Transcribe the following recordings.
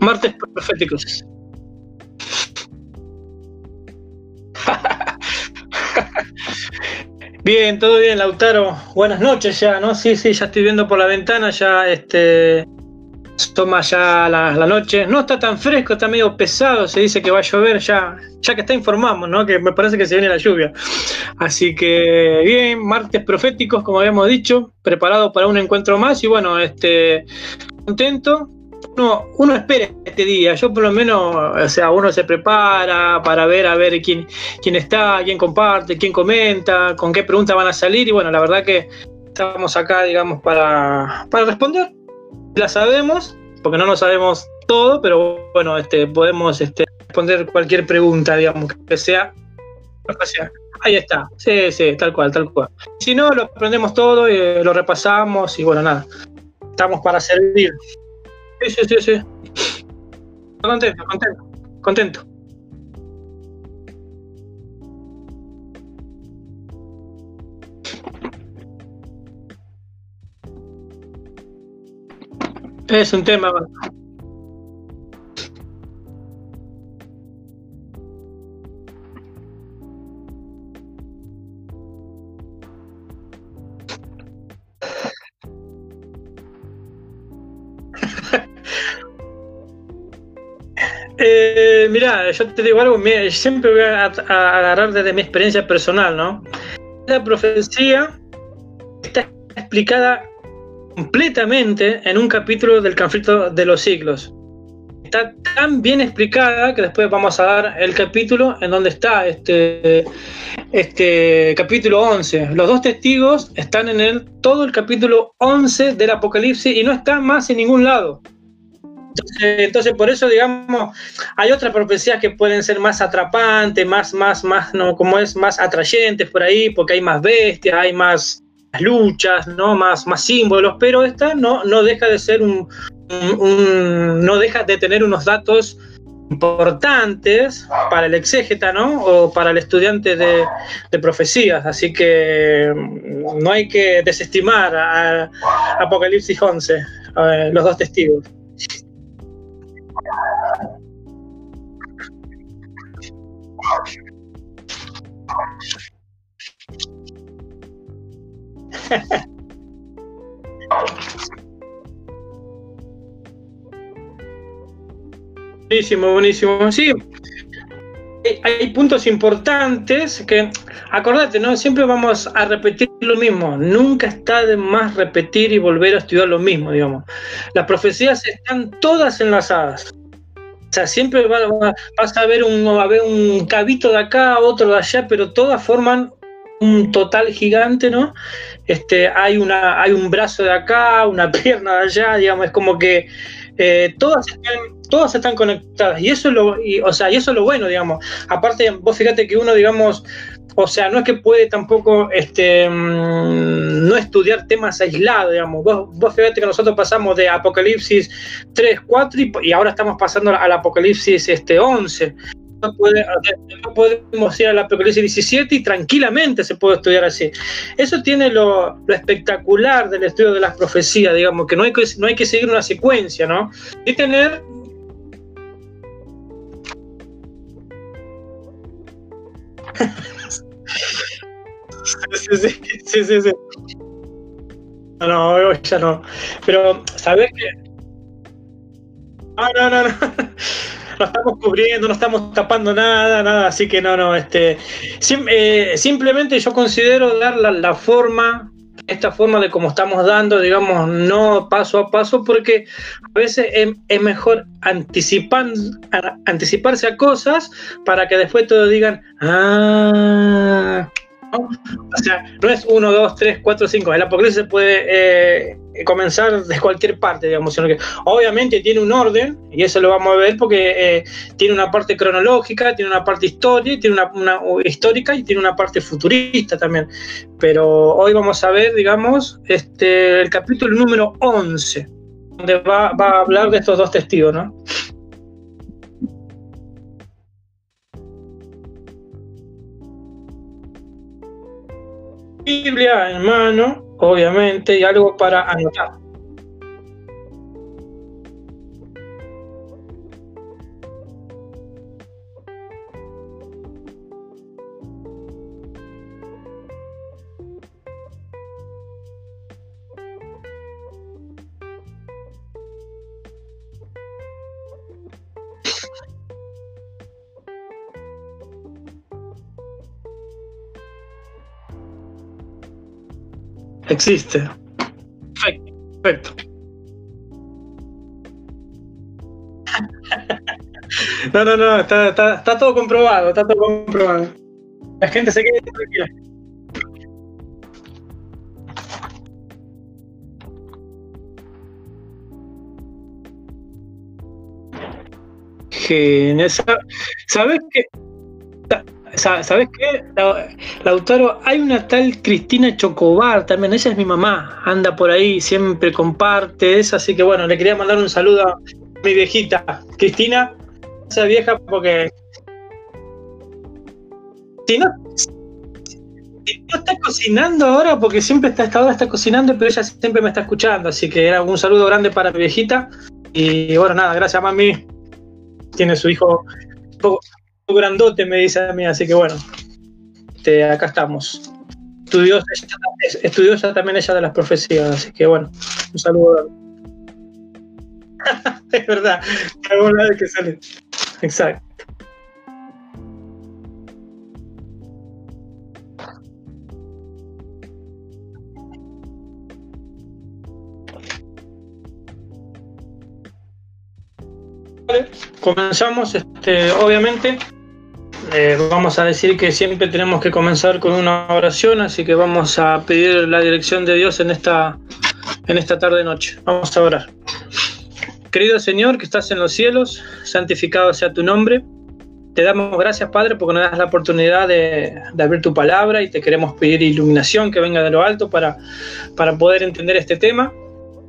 Martes proféticos. Bien, todo bien, Lautaro. Buenas noches ya, ¿no? Sí, sí, ya estoy viendo por la ventana, ya este toma ya la, la, noche. No está tan fresco, está medio pesado, se dice que va a llover, ya, ya que está informamos, ¿no? Que me parece que se viene la lluvia. Así que bien, martes proféticos, como habíamos dicho, preparado para un encuentro más y bueno, este contento. No, uno espera este día, yo por lo menos, o sea, uno se prepara para ver a ver quién, quién está, quién comparte, quién comenta, con qué preguntas van a salir y bueno, la verdad que estamos acá, digamos, para, para responder la sabemos, porque no lo sabemos todo, pero bueno, este, podemos este, responder cualquier pregunta, digamos, que sea. Ahí está, sí, sí, tal cual, tal cual. Si no, lo aprendemos todo, y eh, lo repasamos y bueno, nada. Estamos para servir. Sí, sí, sí, sí. Contento, contento, contento. Es un tema. Eh, mira, yo te digo algo, siempre voy a, a, agarrar desde mi experiencia personal, ¿no? La profecía está explicada completamente en un capítulo del conflicto de los siglos. Está tan bien explicada que después vamos a dar el capítulo en donde está este, este capítulo 11. Los dos testigos están en el, todo el capítulo 11 del Apocalipsis y no están más en ningún lado. Entonces, entonces, por eso, digamos, hay otras profecías que pueden ser más atrapantes, más, más, más, no, como es, más atrayentes por ahí, porque hay más bestias, hay más, luchas, ¿no? Más, más símbolos, pero esta no, no deja de ser un, no deja de tener unos datos importantes para el exégeta, ¿no? O para el estudiante de, de profecías. Así que mm, no hay que desestimar a, Apocalipsis 11, a los dos testigos. buenísimo, buenísimo. Sí, hay puntos importantes que, acordate, ¿no? Siempre vamos a repetir lo mismo. Nunca está de más repetir y volver a estudiar lo mismo, digamos. Las profecías están todas enlazadas. O sea, siempre vas a ver un, a ver un cabito de acá, otro de allá, pero todas forman un total gigante, ¿no? Este, hay, una, hay un brazo de acá, una pierna de allá, digamos, es como que eh, todas, están, todas están conectadas. Y eso es lo, y, o sea, y eso es lo bueno, digamos. Aparte, vos fíjate que uno, digamos, o sea, no es que puede tampoco este, mm, no estudiar temas aislados, digamos. Vos, vos fíjate que nosotros pasamos de Apocalipsis 3, 4 y, ahora estamos pasando al Apocalipsis este, 11 podemos ir al Apocalipsis 17 y tranquilamente se puede estudiar así. Eso tiene lo, espectacular del estudio de las profecías, digamos, que no hay que, no hay que seguir una secuencia, ¿no? Y tener... sí, sí, sí, No, no, ya no. Pero, ¿sabes qué? No, no, no, no no estamos cubriendo, no estamos tapando nada, nada, así que no, no, este, eh, simplemente yo considero dar la, forma, esta forma de cómo estamos dando, digamos, no paso a paso, porque a veces es, mejor anticipan, anticiparse a cosas para que después todos digan, ah, o sea, no es 1, 2, 3, 4, 5. El apocalipsis puede eh, comenzar de cualquier parte, digamos, sino que obviamente tiene un orden, y eso lo vamos a ver porque eh, tiene una parte cronológica, tiene una parte historia, tiene una, histórica y tiene una parte futurista también. Pero hoy vamos a ver, digamos, este, el capítulo número 11, donde va, va a hablar de estos dos testigos, ¿no? Biblia en mano, obviamente, y algo para anotar. Existe. Perfecto. perfecto. No, no, no, está, está, está, todo comprobado, está todo comprobado. La gente se queda tranquila. ¿Sabes qué? ¿Sabes qué? Lautaro, hay una tal Cristina Chocobar también, ella es mi mamá, anda por ahí, siempre comparte eso, así que bueno, le quería mandar un saludo a mi viejita, Cristina, esa vieja, porque si no, no está cocinando ahora, porque siempre está esta hora está cocinando, pero ella siempre me está escuchando, así que era un saludo grande para mi viejita. Y bueno, nada, gracias mami. Tiene su hijo grandote, me dice a mí, así que bueno, este, acá estamos. Estudió ya también ella de las profecías, así que bueno, un saludo. es verdad, alguna vez que sale. Exacto. comenzamos, este, obviamente. Eh, vamos a decir que siempre tenemos que comenzar con una oración, así que vamos a pedir la dirección de Dios en esta, en esta tarde noche. Vamos a orar. Querido Señor que estás en los cielos, santificado sea tu nombre. Te damos gracias, Padre, porque nos das la oportunidad de, abrir tu palabra y te queremos pedir iluminación que venga de lo alto para, para poder entender este tema.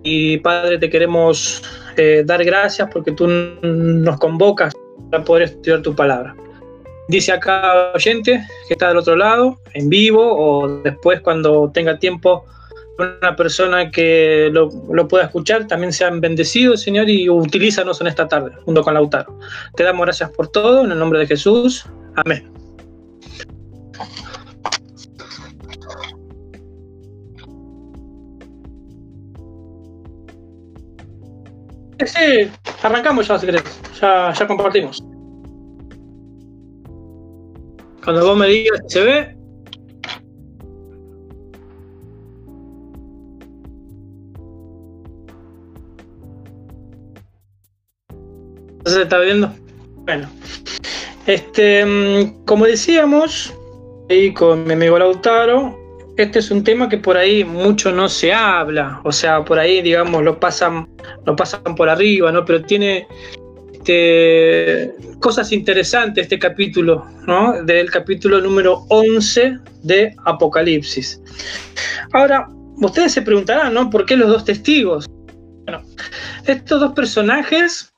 Y Padre, te queremos eh, dar gracias porque tú nos convocas para poder estudiar tu palabra. Dice acá oyente que está del otro lado, en vivo o después cuando tenga tiempo una persona que lo, pueda escuchar, también sean bendecidos, Señor, y utilízanos en esta tarde, junto con Lautaro. Te damos gracias por todo, en el nombre de Jesús. Amén. Sí, arrancamos ya si. Ya, ya compartimos. Cuando vos me digas se ve, se está viendo? Bueno, este, mm, como decíamos, ahí con mi amigo Lautaro, este es un tema que por ahí mucho no se habla, o sea, por ahí, digamos, lo pasan, lo pasan por arriba, ¿no? Pero tiene este, cosas interesantes este capítulo, ¿no? Del capítulo número 11 de Apocalipsis. Ahora, ustedes se preguntarán, ¿no? ¿Por qué los dos testigos? Bueno, estos dos personajes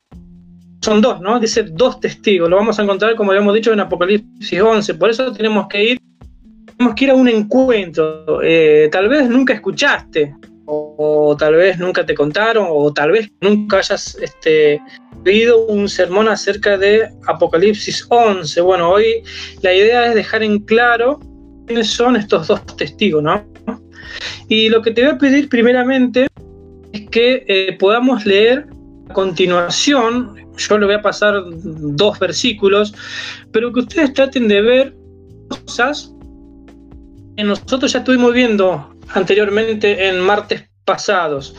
son dos, ¿no? Dice dos testigos. Lo vamos a encontrar, como habíamos dicho, en Apocalipsis 11. Por eso tenemos que ir, tenemos que ir a un encuentro. Eh, tal vez nunca escuchaste, o, tal vez nunca te contaron, o tal vez nunca hayas este, oído un sermón acerca de Apocalipsis 11. Bueno, hoy la idea es dejar en claro quiénes son estos dos testigos, ¿no? Y lo que te voy a pedir primeramente es que eh, podamos leer a continuación yo le voy a pasar dos versículos, pero que ustedes traten de ver cosas que nosotros ya estuvimos viendo anteriormente en martes pasados,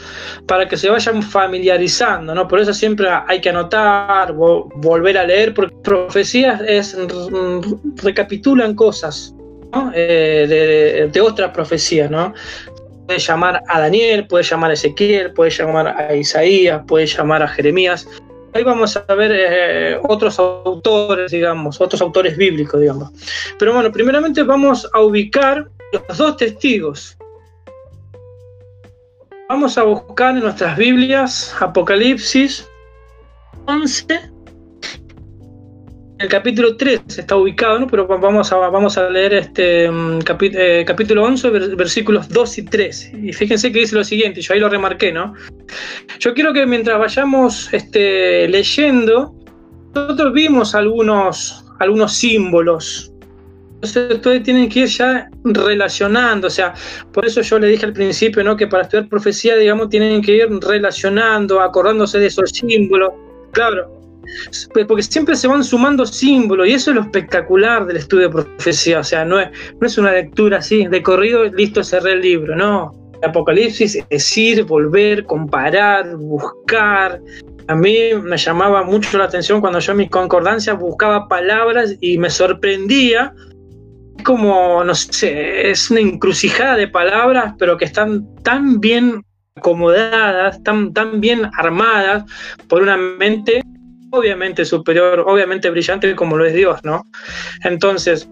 para que se vayan familiarizando, ¿no? Por eso siempre hay que anotar, volver a leer, porque profecías es, recapitulan cosas eh, de, de otras profecías, ¿no? Puede llamar a Daniel, puede llamar a Ezequiel, puede llamar a Isaías, puede llamar a Jeremías, ahí vamos a ver eh, otros autores, digamos, otros autores bíblicos, digamos. Pero bueno, primeramente vamos a ubicar los dos testigos. Vamos a buscar en nuestras Biblias Apocalipsis 11 el capítulo 3 está ubicado, ¿no? pero vamos a, vamos a leer este mm, eh, capítulo 11, versículos 2 y 3. Y fíjense que dice lo siguiente, yo ahí lo remarqué, ¿no? Yo quiero que mientras vayamos este, leyendo, nosotros vimos algunos, algunos símbolos. Entonces ustedes tienen que ir ya relacionando, o sea, por eso yo le dije al principio, ¿no? Que para estudiar profecía, digamos, tienen que ir relacionando, acordándose de esos símbolos. Claro, pues, porque siempre se van sumando símbolos y eso es lo espectacular del estudio de profecía, o sea, no es, no es una lectura así, de corrido, listo, cerré el libro, no. Apocalipsis es ir, volver, comparar, buscar. A mí me llamaba mucho la atención cuando yo en mi concordancia buscaba palabras y me sorprendía. Como, no sé, es una encrucijada de palabras, pero que están tan bien acomodadas, tan, tan bien armadas por una mente obviamente superior, obviamente brillante como lo es Dios, ¿no? Entonces,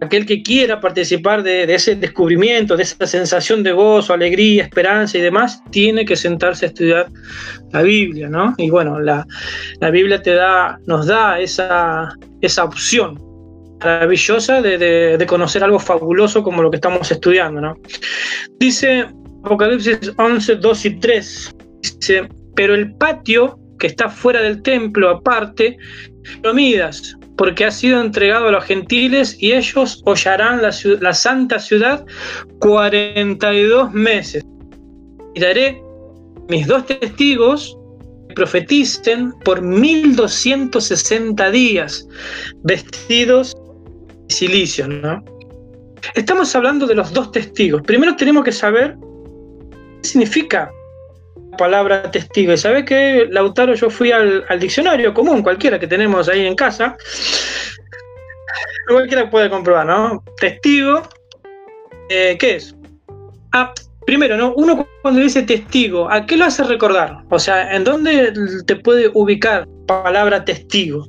aquel que quiera participar de, ese descubrimiento, de esa sensación de gozo, alegría, esperanza y demás, tiene que sentarse a estudiar la Biblia, ¿no? Y bueno, la, Biblia te da, nos da esa, esa opción maravillosa de, de, conocer algo fabuloso como lo que estamos estudiando, ¿no? Dice Apocalipsis 11, 2 y 3, dice, pero el patio que está fuera del templo aparte, lo midas, porque ha sido entregado a los gentiles y ellos hollarán la, santa ciudad 42 meses. Y daré mis dos testigos profeticen por 1260 días, vestidos silicio. ¿no? Estamos hablando de los dos testigos. Primero tenemos que saber qué significa palabra testigo. Y sabes que, Lautaro, yo fui al, diccionario común, cualquiera que tenemos ahí en casa. Cualquiera puede comprobar, ¿no? Testigo, eh, ¿qué es? Ah, primero, ¿no? Uno cuando dice testigo, ¿a qué lo hace recordar? O sea, ¿en dónde te puede ubicar palabra testigo?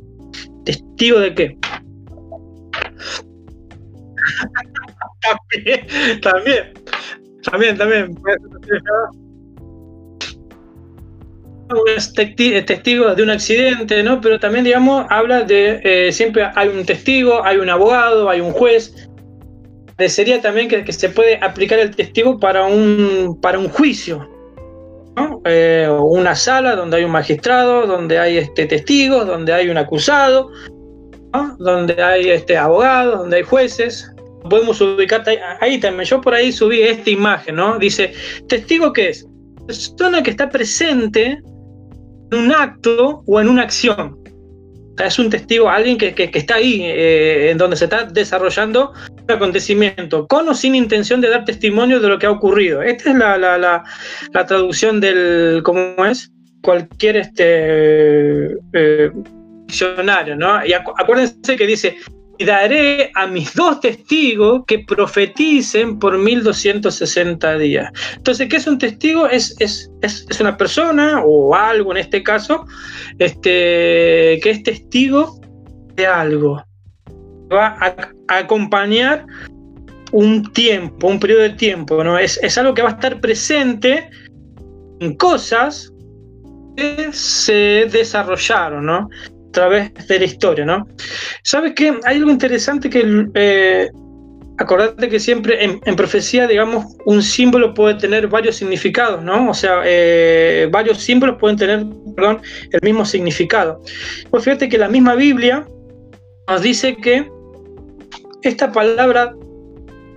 ¿Testigo de qué? También, también, también, también es testigo de un accidente, ¿no? Pero también, digamos, habla de, eh, siempre hay un testigo, hay un abogado, hay un juez. Sería también que, se puede aplicar el testigo para un, para un juicio, ¿no? Eh, una sala donde hay un magistrado, donde hay este, testigos, donde hay un acusado, donde hay este, abogados, donde hay jueces. Podemos ubicar ahí también. Yo por ahí subí esta imagen, ¿no? Dice, ¿testigo qué es? Persona que está presente un acto o en una acción. es un testigo, alguien que, está ahí, eh, en donde se está desarrollando un acontecimiento, con o sin intención de dar testimonio de lo que ha ocurrido. Esta es la, la, la, traducción del, ¿cómo es? Cualquier este, eh, diccionario, ¿no? Y acuérdense que dice, y daré a mis dos testigos que profeticen por 1260 días. Entonces, ¿qué es un testigo? Es, es, una persona o algo en este caso este, que es testigo de algo. Va a, acompañar un tiempo, un periodo de tiempo, ¿no? Es, es algo que va a estar presente en cosas que se desarrollaron, ¿no? Través de la historia, ¿no? ¿Sabes qué? Hay algo interesante que eh, acordate que siempre en, profecía, digamos, un símbolo puede tener varios significados, ¿no? O sea, eh, varios símbolos pueden tener, perdón, el mismo significado. Pues fíjate que la misma Biblia nos dice que esta palabra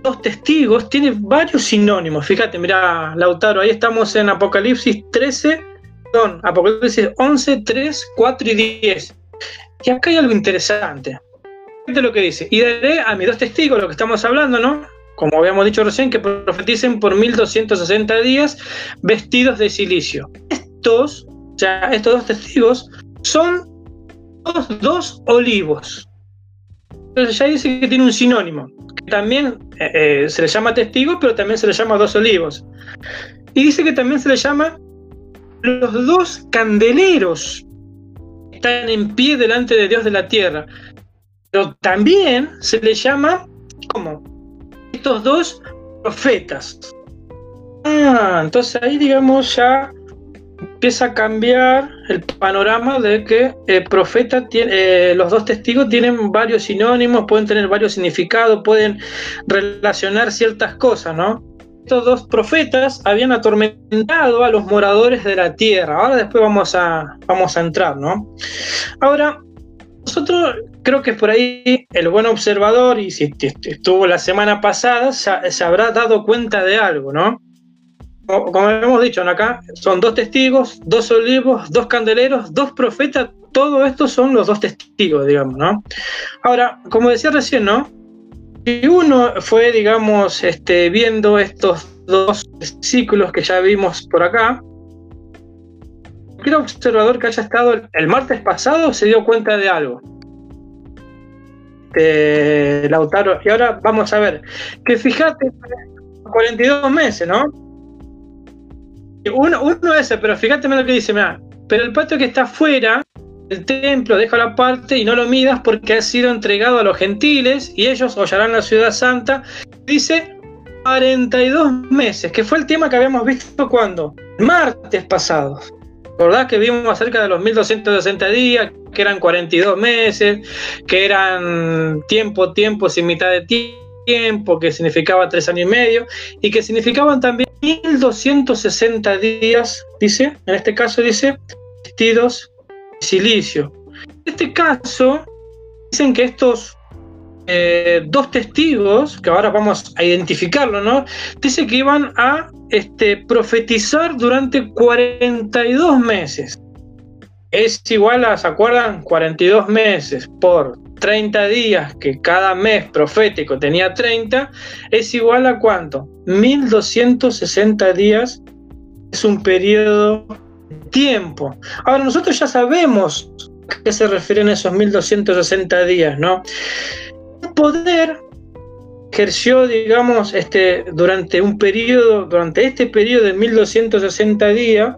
dos testigos tiene varios sinónimos. Fíjate, mira, Lautaro, ahí estamos en Apocalipsis 13, perdón, Apocalipsis 11, 3, 4 y 10. Y acá hay algo interesante. Fíjate lo que dice. Y daré a mis dos testigos, lo que estamos hablando, ¿no? Como habíamos dicho recién, que profeticen por 1260 días vestidos de silicio. Estos, sea, estos dos testigos son dos, dos olivos. Entonces ya dice que tiene un sinónimo, que también eh, eh, se le llama testigo, pero también se le llama dos olivos. Y dice que también se le llama los dos candeleros están en pie delante de Dios de la tierra. Pero también se le llama como estos dos profetas. Ah, entonces ahí digamos ya empieza a cambiar el panorama de que el profeta tiene, eh, los dos testigos tienen varios sinónimos, pueden tener varios significados, pueden relacionar ciertas cosas, ¿no? Estos dos profetas habían atormentado a los moradores de la tierra. Ahora después vamos a, vamos a entrar, ¿no? Ahora, nosotros creo que por ahí el buen observador, y si estuvo la semana pasada, se, habrá dado cuenta de algo, ¿no? Como hemos dicho acá, son dos testigos, dos olivos, dos candeleros, dos profetas, todo esto son los dos testigos, digamos, ¿no? Ahora, como decía recién, ¿no? Y uno fue, digamos, este, viendo estos dos ciclos que ya vimos por acá, cualquier observador que haya estado el martes pasado se dio cuenta de algo. Este, Lautaro, y ahora vamos a ver, que fíjate, 42 meses, ¿no? Uno, uno ese, pero fíjate lo que dice, mira, pero el patio que está fuera del templo, deja la parte y no lo midas porque ha sido entregado a los gentiles y ellos hollarán la ciudad santa. Dice 42 meses, que fue el tema que habíamos visto cuando, martes pasado. ¿Verdad que vimos acerca de los 1260 días, que eran 42 meses, que eran tiempo, tiempo sin mitad de tiempo, que significaba tres años y medio, y que significaban también 1260 días, dice, en este caso dice, vestidos silicio. En este caso, dicen que estos eh, dos testigos, que ahora vamos a identificarlo, ¿no? Dice que iban a este, profetizar durante 42 meses. Es igual a, ¿se acuerdan? 42 meses por 30 días, que cada mes profético tenía 30, es igual a cuánto? 1260 días es un periodo tiempo. Ahora, nosotros ya sabemos a qué se refieren esos 1260 días, ¿no? poder ejerció, digamos, este, durante un periodo, durante este periodo de 1260 días,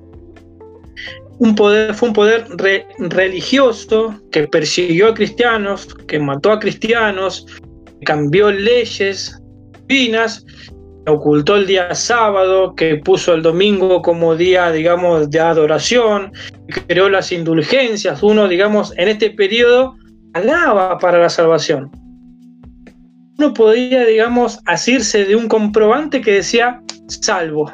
un poder, fue un poder religioso que persiguió a cristianos, que mató a cristianos, cambió leyes divinas, ocultó el día sábado, que puso el domingo como día, digamos, de adoración, creó las indulgencias. Uno, digamos, en este periodo alaba para la salvación uno podía, digamos, asirse de un comprobante que decía salvo.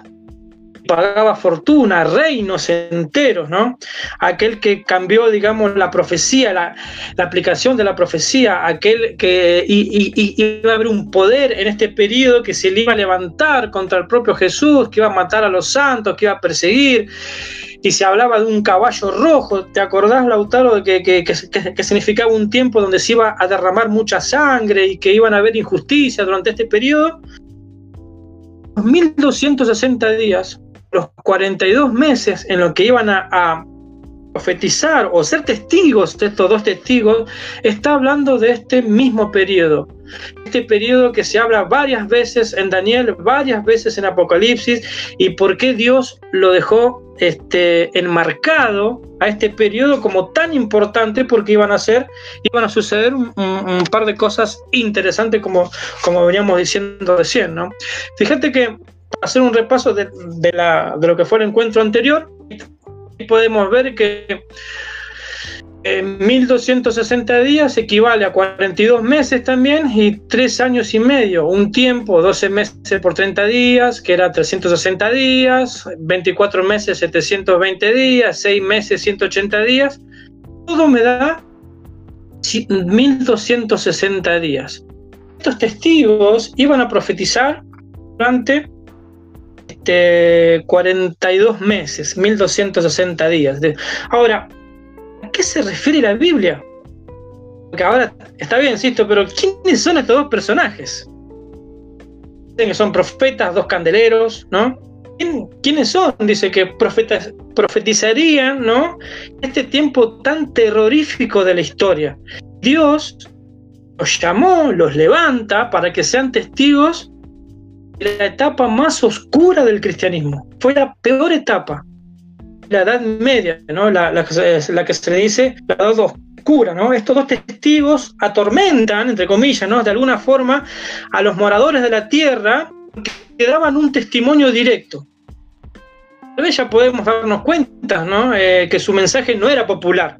Pagaba fortuna, reinos enteros, ¿no? Aquel que cambió, digamos, la profecía, la, aplicación de la profecía, aquel que iba a haber un poder en este periodo que se le iba a levantar contra el propio Jesús, que iba a matar a los santos, que iba a perseguir y se hablaba de un caballo rojo. ¿Te acordás, Lautaro, de que, que, significaba un tiempo donde se iba a derramar mucha sangre y que iban a haber injusticia durante este periodo? Los 1260 días, los 42 meses en los que iban a, profetizar o ser testigos de estos dos testigos, está hablando de este mismo periodo. Este periodo que se habla varias veces en Daniel, varias veces en Apocalipsis, y por qué Dios lo dejó este, enmarcado a este periodo como tan importante porque iban a ser, iban a suceder un, par de cosas interesantes como, como veníamos diciendo recién, ¿no? Fíjate que hacer un repaso de, la, de lo que fue el encuentro anterior, podemos ver que 1260 días equivale a 42 meses también y 3 años y medio, un tiempo, 12 meses por 30 días, que era 360 días, 24 meses 720 días, 6 meses 180 días, todo me da 1260 días. Estos testigos iban a profetizar durante este, 42 meses, 1260 días. Ahora, ¿A qué se refiere la Biblia? Porque ahora está bien, insisto, pero ¿quiénes son estos dos personajes? Dicen que son profetas, dos candeleros, ¿no? ¿Quiénes son? Dice que profetas, profetizarían, ¿no? Este tiempo tan terrorífico de la historia. Dios los llamó, los levanta para que sean testigos la etapa más oscura del cristianismo. Fue la peor etapa la Edad Media, ¿no? la, la, que se le dice la Edad Oscura. ¿no? Estos dos testigos atormentan, entre comillas, ¿no? de alguna forma a los moradores de la tierra que daban un testimonio directo. Tal vez ya podemos darnos cuenta ¿no? Eh, que su mensaje no era popular,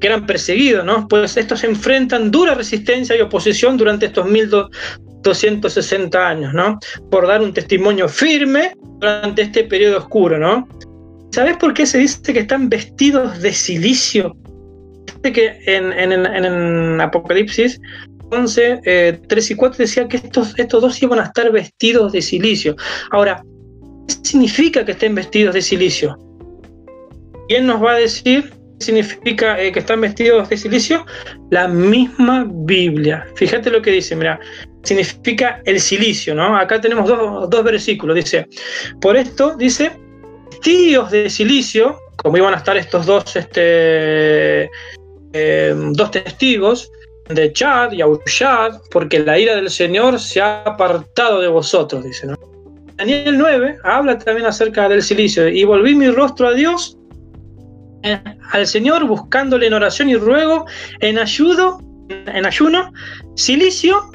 que eran perseguidos, ¿no? pues estos enfrentan dura resistencia y oposición durante estos 1260 años, ¿no? por dar un testimonio firme durante este periodo oscuro. ¿no? ¿Sabes por qué se dice que están vestidos de silicio? Dice que en, Apocalipsis 11, 3 eh, y 4 decía que estos, estos dos iban a estar vestidos de silicio. Ahora, ¿qué significa que estén vestidos de silicio? ¿Quién nos va a decir significa eh, que están vestidos de silicio? La misma Biblia. Fíjate lo que dice, mira, significa el silicio, ¿no? Acá tenemos dos, versículos, dice, por esto, dice, tíos de silicio, como iban a estar estos dos, este, em, dos testigos, de Chad y Aushad, porque la ira del Señor se ha apartado de vosotros, dice, ¿no? Daniel 9 habla también acerca del silicio, y volví mi rostro a Dios, eh, al Señor, buscándole en oración y ruego, en ayudo, en ayuno, silicio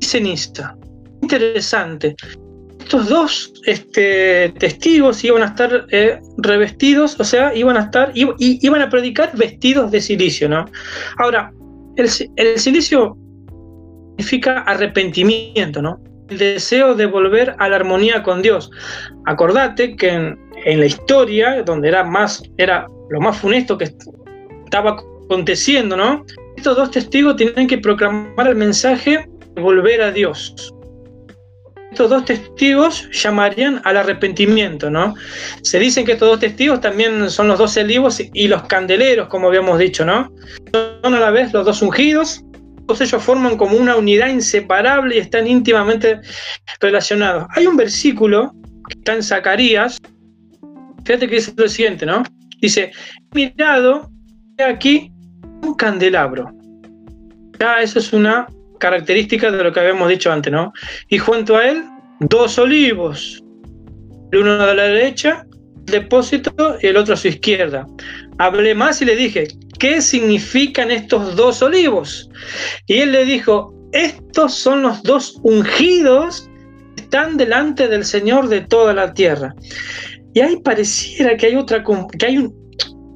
ceniza. Interesante. Estos dos este, testigos iban a estar eh, revestidos, o sea, iban a estar, iban a predicar vestidos de silicio, ¿no? Ahora, el, silicio significa arrepentimiento, ¿no? El deseo de volver a la armonía con Dios. Acordate que en, en, la historia, donde era más, era lo más funesto que estaba aconteciendo, ¿no? Estos dos testigos tienen que proclamar el mensaje volver a Dios. Estos dos testigos llamarían al arrepentimiento, ¿no? Se dicen que estos dos testigos también son los dos olivos y los candeleros, como habíamos dicho, ¿no? Son a la vez los dos ungidos, todos ellos forman como una unidad inseparable y están íntimamente relacionados. Hay un versículo que está en Zacarías, fíjate que dice lo siguiente, ¿no? Dice, mirado, aquí un candelabro. Ya eso es una características de lo que habíamos dicho antes, ¿no? Y junto a él, dos olivos, el uno a la derecha, depósito, y el otro a su izquierda. Hablé más y le dije, ¿qué significan estos dos olivos? Y él le dijo, estos son los dos ungidos que están delante del Señor de toda la tierra. Y ahí pareciera que hay otra, que hay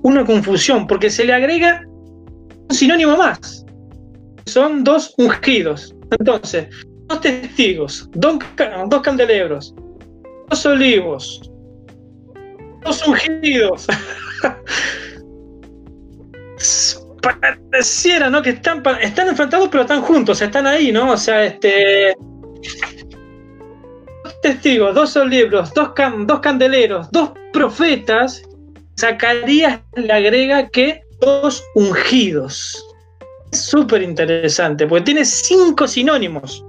una confusión, porque se le agrega un sinónimo más son dos ungidos. Entonces, dos testigos, dos, dos candelebros, dos olivos, dos ungidos. Pareciera, ¿no? Que están, están enfrentados, pero están juntos, están ahí, ¿no? O sea, este. Testigos, dos olivos, dos, dos candeleros, dos profetas. Zacarías le agrega que dos ungidos súper interesante, porque tiene cinco sinónimos.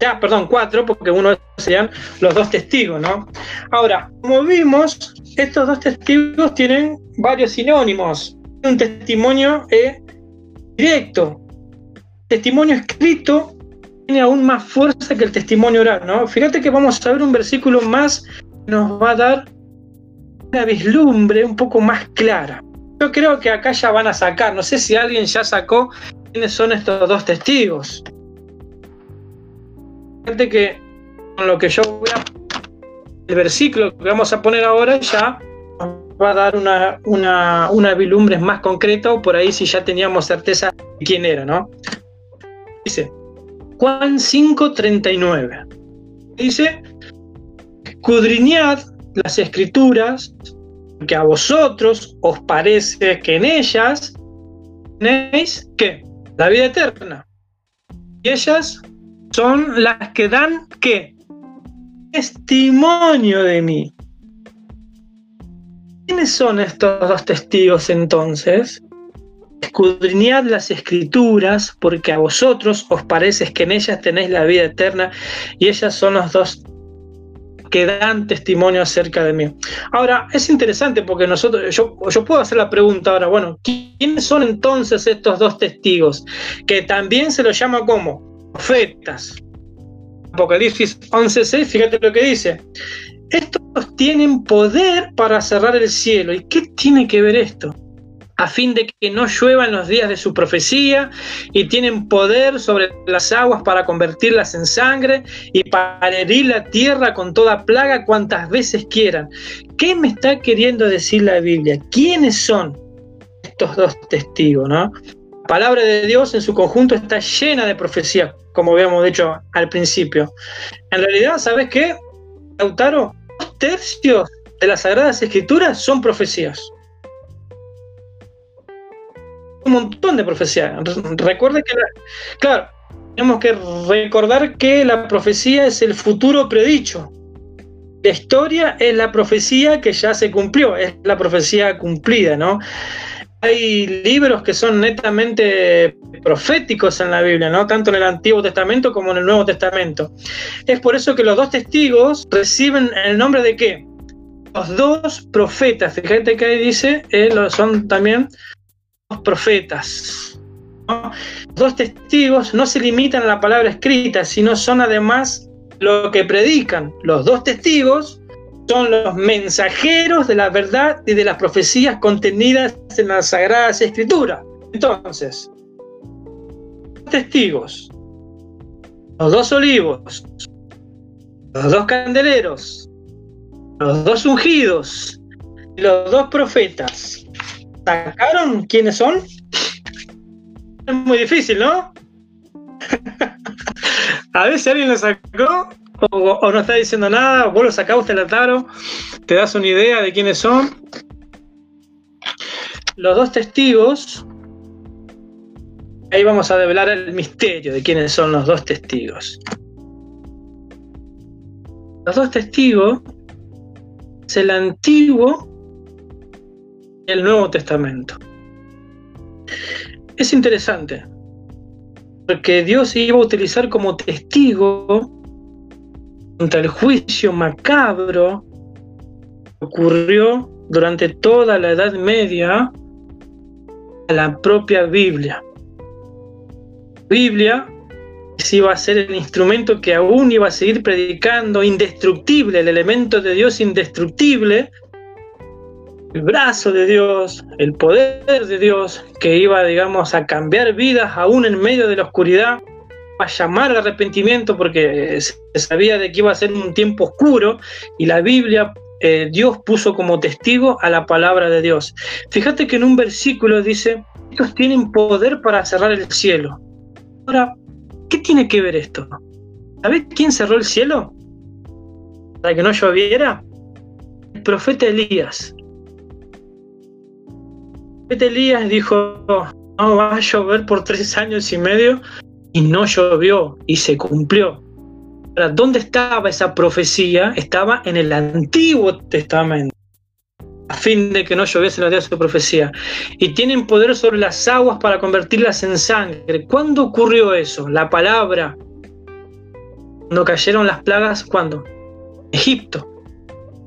Ya, perdón, cuatro, porque uno serían los dos testigos, ¿no? Ahora, como vimos, estos dos testigos tienen varios sinónimos. Un testimonio eh, directo. Testimonio escrito tiene aún más fuerza que el testimonio oral, ¿no? Fíjate que vamos a ver un versículo más que nos va a dar una vislumbre un poco más clara. Yo creo que acá ya van a sacar, no sé si alguien ya sacó quiénes son estos dos testigos. Fíjate que con lo que yo voy a. El versículo que vamos a poner ahora ya va a dar una, una, una más concreta, o por ahí si ya teníamos certeza de quién era, ¿no? Dice Juan 5:39. Dice: Escudriñad las escrituras que a vosotros os parece que en ellas tenéis que la vida eterna. Y ellas son las que dan que testimonio de mí. ¿Quiénes son estos dos testigos entonces? Escudriñad las escrituras, porque a vosotros os parece que en ellas tenéis la vida eterna, y ellas son los dos que dan testimonio acerca de mí. Ahora, es interesante porque nosotros, yo, yo puedo hacer la pregunta ahora, bueno, ¿quiénes son entonces estos dos testigos? Que también se los llama como profetas. Apocalipsis 11.6, fíjate lo que dice. Estos tienen poder para cerrar el cielo. ¿Y qué tiene que ver esto? A fin de que no lluevan los días de su profecía, y tienen poder sobre las aguas para convertirlas en sangre y para herir la tierra con toda plaga cuantas veces quieran. ¿Qué me está queriendo decir la Biblia? ¿Quiénes son estos dos testigos? ¿no? La palabra de Dios en su conjunto está llena de profecía, como habíamos dicho al principio. En realidad, ¿sabes qué? Lautaro, dos tercios de las Sagradas Escrituras son profecías un montón de profecías. Recuerde que, claro, tenemos que recordar que la profecía es el futuro predicho. La historia es la profecía que ya se cumplió, es la profecía cumplida, ¿no? hay libros que son netamente proféticos en la Biblia, ¿no? Tanto en el Antiguo Testamento como en el Nuevo Testamento. Es por eso que los dos testigos reciben el nombre de qué? Los dos profetas. Fíjate que ahí dice, eh, son también profetas. Los dos testigos no se limitan a la palabra escrita, sino son además lo que predican. Los dos testigos son los mensajeros de la verdad y de las profecías contenidas en las Sagradas Escrituras. Entonces, testigos, los dos olivos, los dos candeleros, los dos ungidos los dos profetas, ¿sacaron quiénes son? Es muy difícil, ¿no? A ver si alguien lo sacó o, no está diciendo nada, vos lo sacás, la taro, te das una idea de quiénes son. Los dos testigos, ahí vamos a develar el misterio de quiénes son los dos testigos. Los dos testigos es el Antiguo el Nuevo Testamento. Es interesante, porque Dios iba a utilizar como testigo contra el juicio macabro que ocurrió durante toda la Edad Media a la propia Biblia. Biblia iba a ser el instrumento que aún iba a seguir predicando, indestructible, el elemento de Dios indestructible, el brazo de Dios, el poder de Dios, que iba, digamos, a cambiar vidas aún en medio de la oscuridad a llamar al arrepentimiento porque se sabía de que iba a ser un tiempo oscuro y la Biblia eh, Dios puso como testigo a la palabra de Dios. Fíjate que en un versículo dice, ellos tienen poder para cerrar el cielo. Ahora, ¿qué tiene que ver esto? ¿Sabes quién cerró el cielo? Para que no lloviera. El profeta Elías. Elías dijo, no va a llover por tres años y medio y no llovió y se cumplió. Ahora, ¿dónde estaba esa profecía? Estaba en el Antiguo Testamento, a fin de que no lloviese los días de su profecía. Y tienen poder sobre las aguas para convertirlas en sangre. ¿Cuándo ocurrió eso? La palabra. Cuando cayeron las plagas, ¿cuándo? Egipto.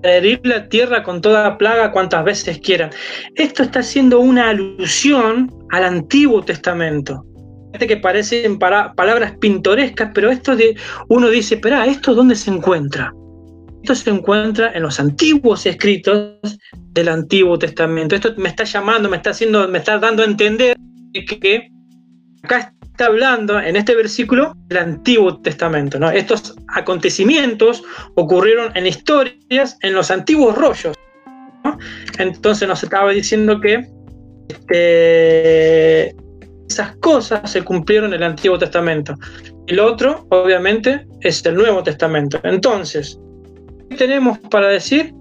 La tierra con toda plaga cuantas veces quieran. Esto está haciendo una alusión al Antiguo Testamento que parecen palabras pintorescas, pero esto de uno dice, espera, ¿esto dónde se encuentra? Esto se encuentra en los antiguos escritos del Antiguo Testamento. Esto me está llamando, me está haciendo, me está dando a entender que acá está hablando en este versículo del Antiguo Testamento. Estos acontecimientos ocurrieron en historias, en los antiguos rollos. Entonces nos estaba diciendo que este, esas cosas se cumplieron en el Antiguo Testamento. Y lo otro, obviamente, es el Nuevo Testamento. Entonces, ¿qué tenemos para decir?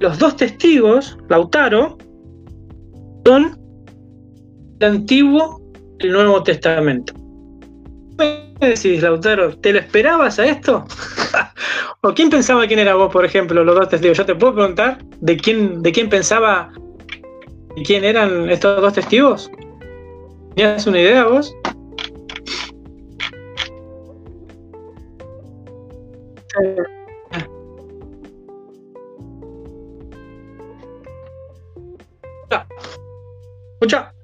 Los dos testigos, Lautaro, son el Antiguo y el Nuevo Testamento. ¿Qué decís, Lautaro? ¿Te lo esperabas a esto? ¿O quién pensaba quién era vos, por ejemplo, los dos testigos? Yo te puedo preguntar de quién, de quién pensaba quién eran estos dos testigos. ¿Tienes una idea vos? Escucha.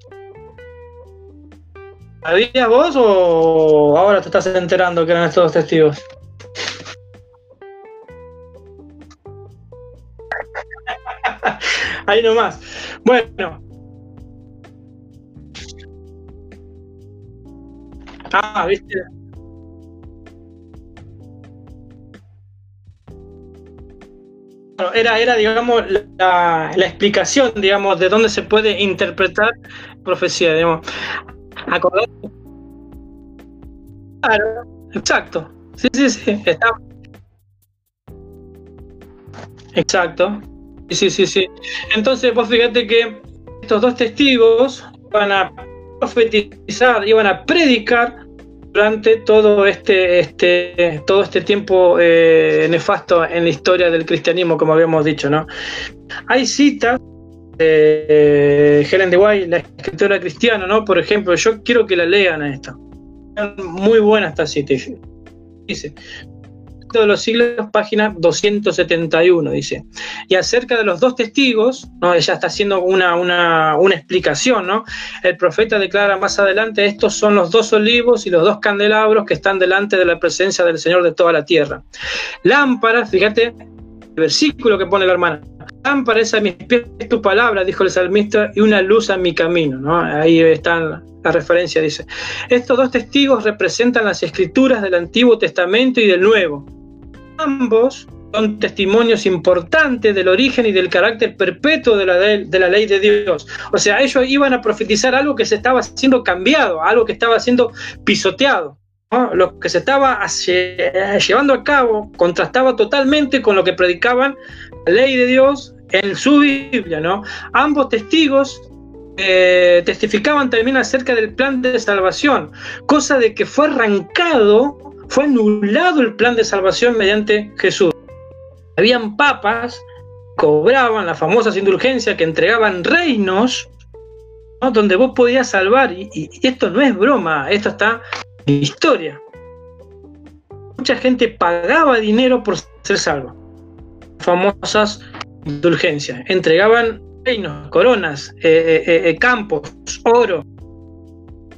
¿Sabías vos o ahora te estás enterando que eran estos dos testigos? Ahí nomás. Bueno, Ah, viste. era, era, digamos, la, explicación, digamos, de dónde se puede interpretar profecía, digamos. Claro, exacto. Sí, sí, sí. Está. Exacto. Sí, sí, sí. Entonces, vos fíjate que estos dos testigos van a profetizar, iban a predicar durante todo este, este, todo este tiempo eh, nefasto en la historia del cristianismo, como habíamos dicho, ¿no? Hay citas de Helen de White, la escritora cristiana, ¿no? Por ejemplo, yo quiero que la lean a esta. Muy buena esta cita. Dice, de los siglos, página 271, dice. Y acerca de los dos testigos, ¿no? ella está haciendo una, una, una, explicación, ¿no? El profeta declara más adelante, estos son los dos olivos y los dos candelabros que están delante de la presencia del Señor de toda la tierra. Lámparas, fíjate el versículo que pone la hermana. Lámpara es a mis pies tu palabra, dijo el salmista, y una luz a mi camino, ¿no? Ahí está la referencia, dice. Estos dos testigos representan las escrituras del Antiguo Testamento y del Nuevo ambos son testimonios importantes del origen y del carácter perpetuo de la, de, la ley de Dios. O sea, ellos iban a profetizar algo que se estaba siendo cambiado, algo que estaba siendo pisoteado. Lo que se estaba llevando a cabo contrastaba totalmente con lo que predicaban la ley de Dios en su Biblia. ¿no? Ambos testigos eh, testificaban también acerca del plan de salvación, cosa de que fue arrancado fue anulado el plan de salvación mediante Jesús. Habían papas, cobraban las famosas indulgencias que entregaban reinos donde vos podías salvar. Y, esto no es broma, esto está en historia. Mucha gente pagaba dinero por ser salvo. Famosas indulgencias. Entregaban reinos, coronas, eh, eh, eh, campos, oro.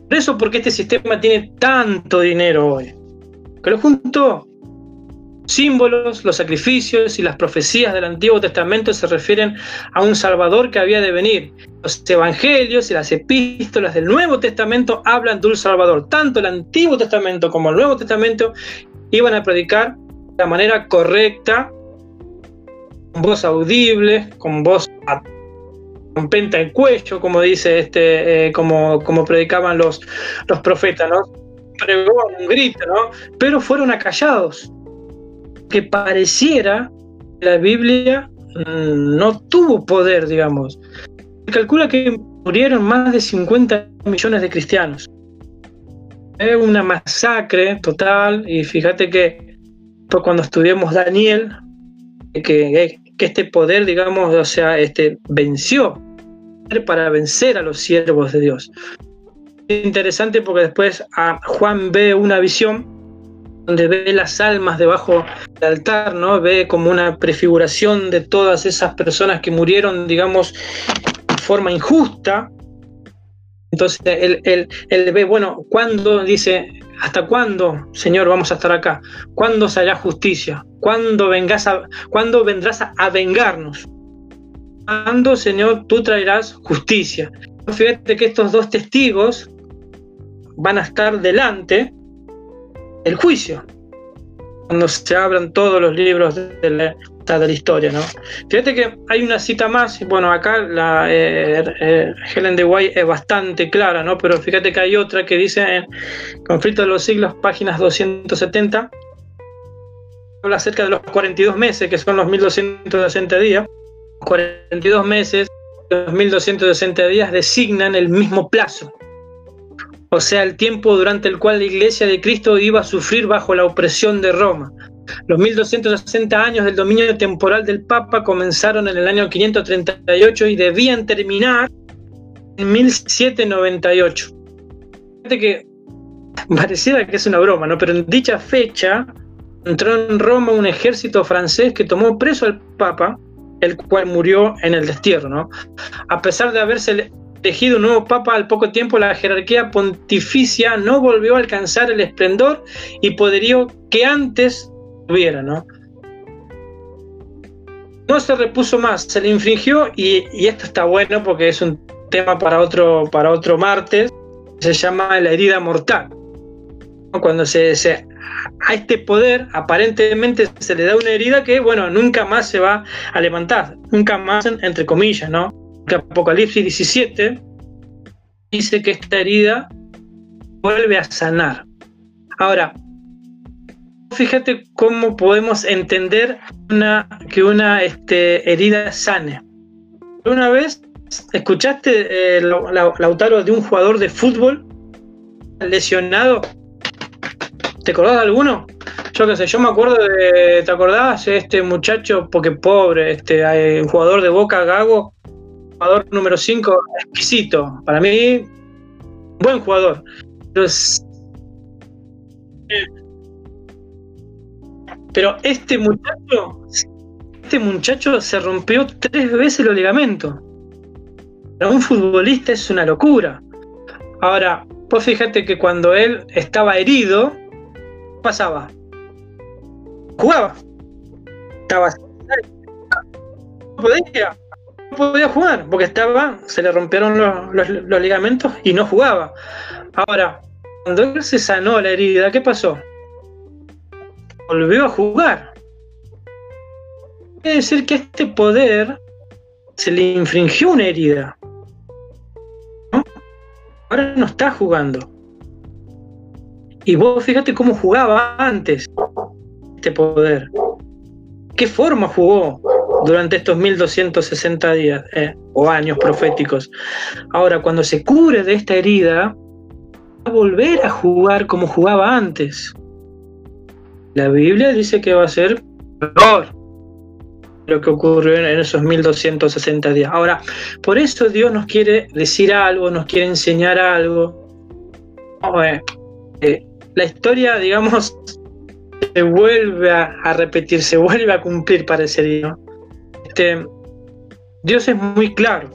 Por eso, porque este sistema tiene tanto dinero hoy que lo juntó. Símbolos, los sacrificios y las profecías del Antiguo Testamento se refieren a un Salvador que había de venir. Los evangelios y las epístolas del Nuevo Testamento hablan de un Salvador. Tanto el Antiguo Testamento como el Nuevo Testamento iban a predicar de la manera correcta, con voz audible, con voz con penta en cuello, como dice este, eh, como, como predicaban los, los profetas, ¿no? un grito, ¿no? Pero fueron acallados. Que pareciera que la Biblia mm, no tuvo poder, digamos. Se calcula que murieron más de 50 millones de cristianos. Es una masacre total y fíjate que pues cuando estudiamos Daniel, que, que este poder, digamos, o sea, este, venció para vencer a los siervos de Dios interesante porque después a Juan ve una visión donde ve las almas debajo del altar, ¿no? Ve como una prefiguración de todas esas personas que murieron, digamos, de forma injusta. Entonces él, él, ve, bueno, ¿cuándo? Dice, ¿hasta cuándo, Señor, vamos a estar acá? ¿Cuándo se hará justicia? ¿Cuándo, vengas a, ¿cuándo vendrás a, a vengarnos? ¿Cuándo, Señor, tú traerás justicia? Fíjate que estos dos testigos van a estar delante del juicio, cuando se abran todos los libros de la, de la historia, ¿no? Fíjate que hay una cita más, bueno, acá la eh, eh, Helen de White es bastante clara, ¿no? Pero fíjate que hay otra que dice en Conflicto de los siglos, páginas 270, habla acerca de los 42 meses, que son los 1260 días. 42 meses, los 1260 días designan el mismo plazo o sea, el tiempo durante el cual la Iglesia de Cristo iba a sufrir bajo la opresión de Roma. Los 1260 años del dominio temporal del Papa comenzaron en el año 538 y debían terminar en 1798. Fíjate que pareciera que es una broma, ¿no? Pero en dicha fecha entró en Roma un ejército francés que tomó preso al Papa, el cual murió en el destierro, ¿no? A pesar de haberse elegido un nuevo papa al poco tiempo, la jerarquía pontificia no volvió a alcanzar el esplendor y poderío que antes ¿no? Se repuso más, se le infringió y, esto está bueno porque es un tema para otro, para otro martes, se llama la herida mortal. Cuando se, se, a este poder aparentemente se le da una herida que, bueno, nunca más se va a levantar, nunca más, entre comillas, ¿no? Apocalipsis 17 dice que esta herida vuelve a sanar. Ahora, fíjate cómo podemos entender que una este, herida sane. Una vez escuchaste, eh, Lautaro, de un jugador de fútbol lesionado. ¿Te acordás de alguno? Yo qué sé, yo me acuerdo de, ¿te acordás? Este muchacho, porque pobre, este, un jugador de Boca Gago, jugador número 5 exquisito. Para mí, buen jugador. Pero, este muchacho, este muchacho se rompió tres veces los ligamentos. Para un futbolista es una locura. Ahora, pues fíjate que cuando él estaba herido, ¿qué pasaba? Jugaba. Estaba. No podía podía jugar porque estaba, se le rompieron los, ligamentos y no jugaba. Ahora, cuando él se sanó la herida, ¿qué pasó? Volvió a jugar. Quiere decir que este poder se le infringió una herida. Ahora no está jugando. Y vos fíjate cómo jugaba antes este poder. ¿Qué forma jugó? durante estos 1260 días eh, o años proféticos. Ahora, cuando se cubre de esta herida, va a volver a jugar como jugaba antes. La Biblia dice que va a ser peor lo que ocurrió en esos 1260 días. Ahora, por eso Dios nos quiere decir algo, nos quiere enseñar algo. Eh, la historia, digamos, se vuelve a, repetir, se vuelve a cumplir, parecería. Este, Dios es muy claro.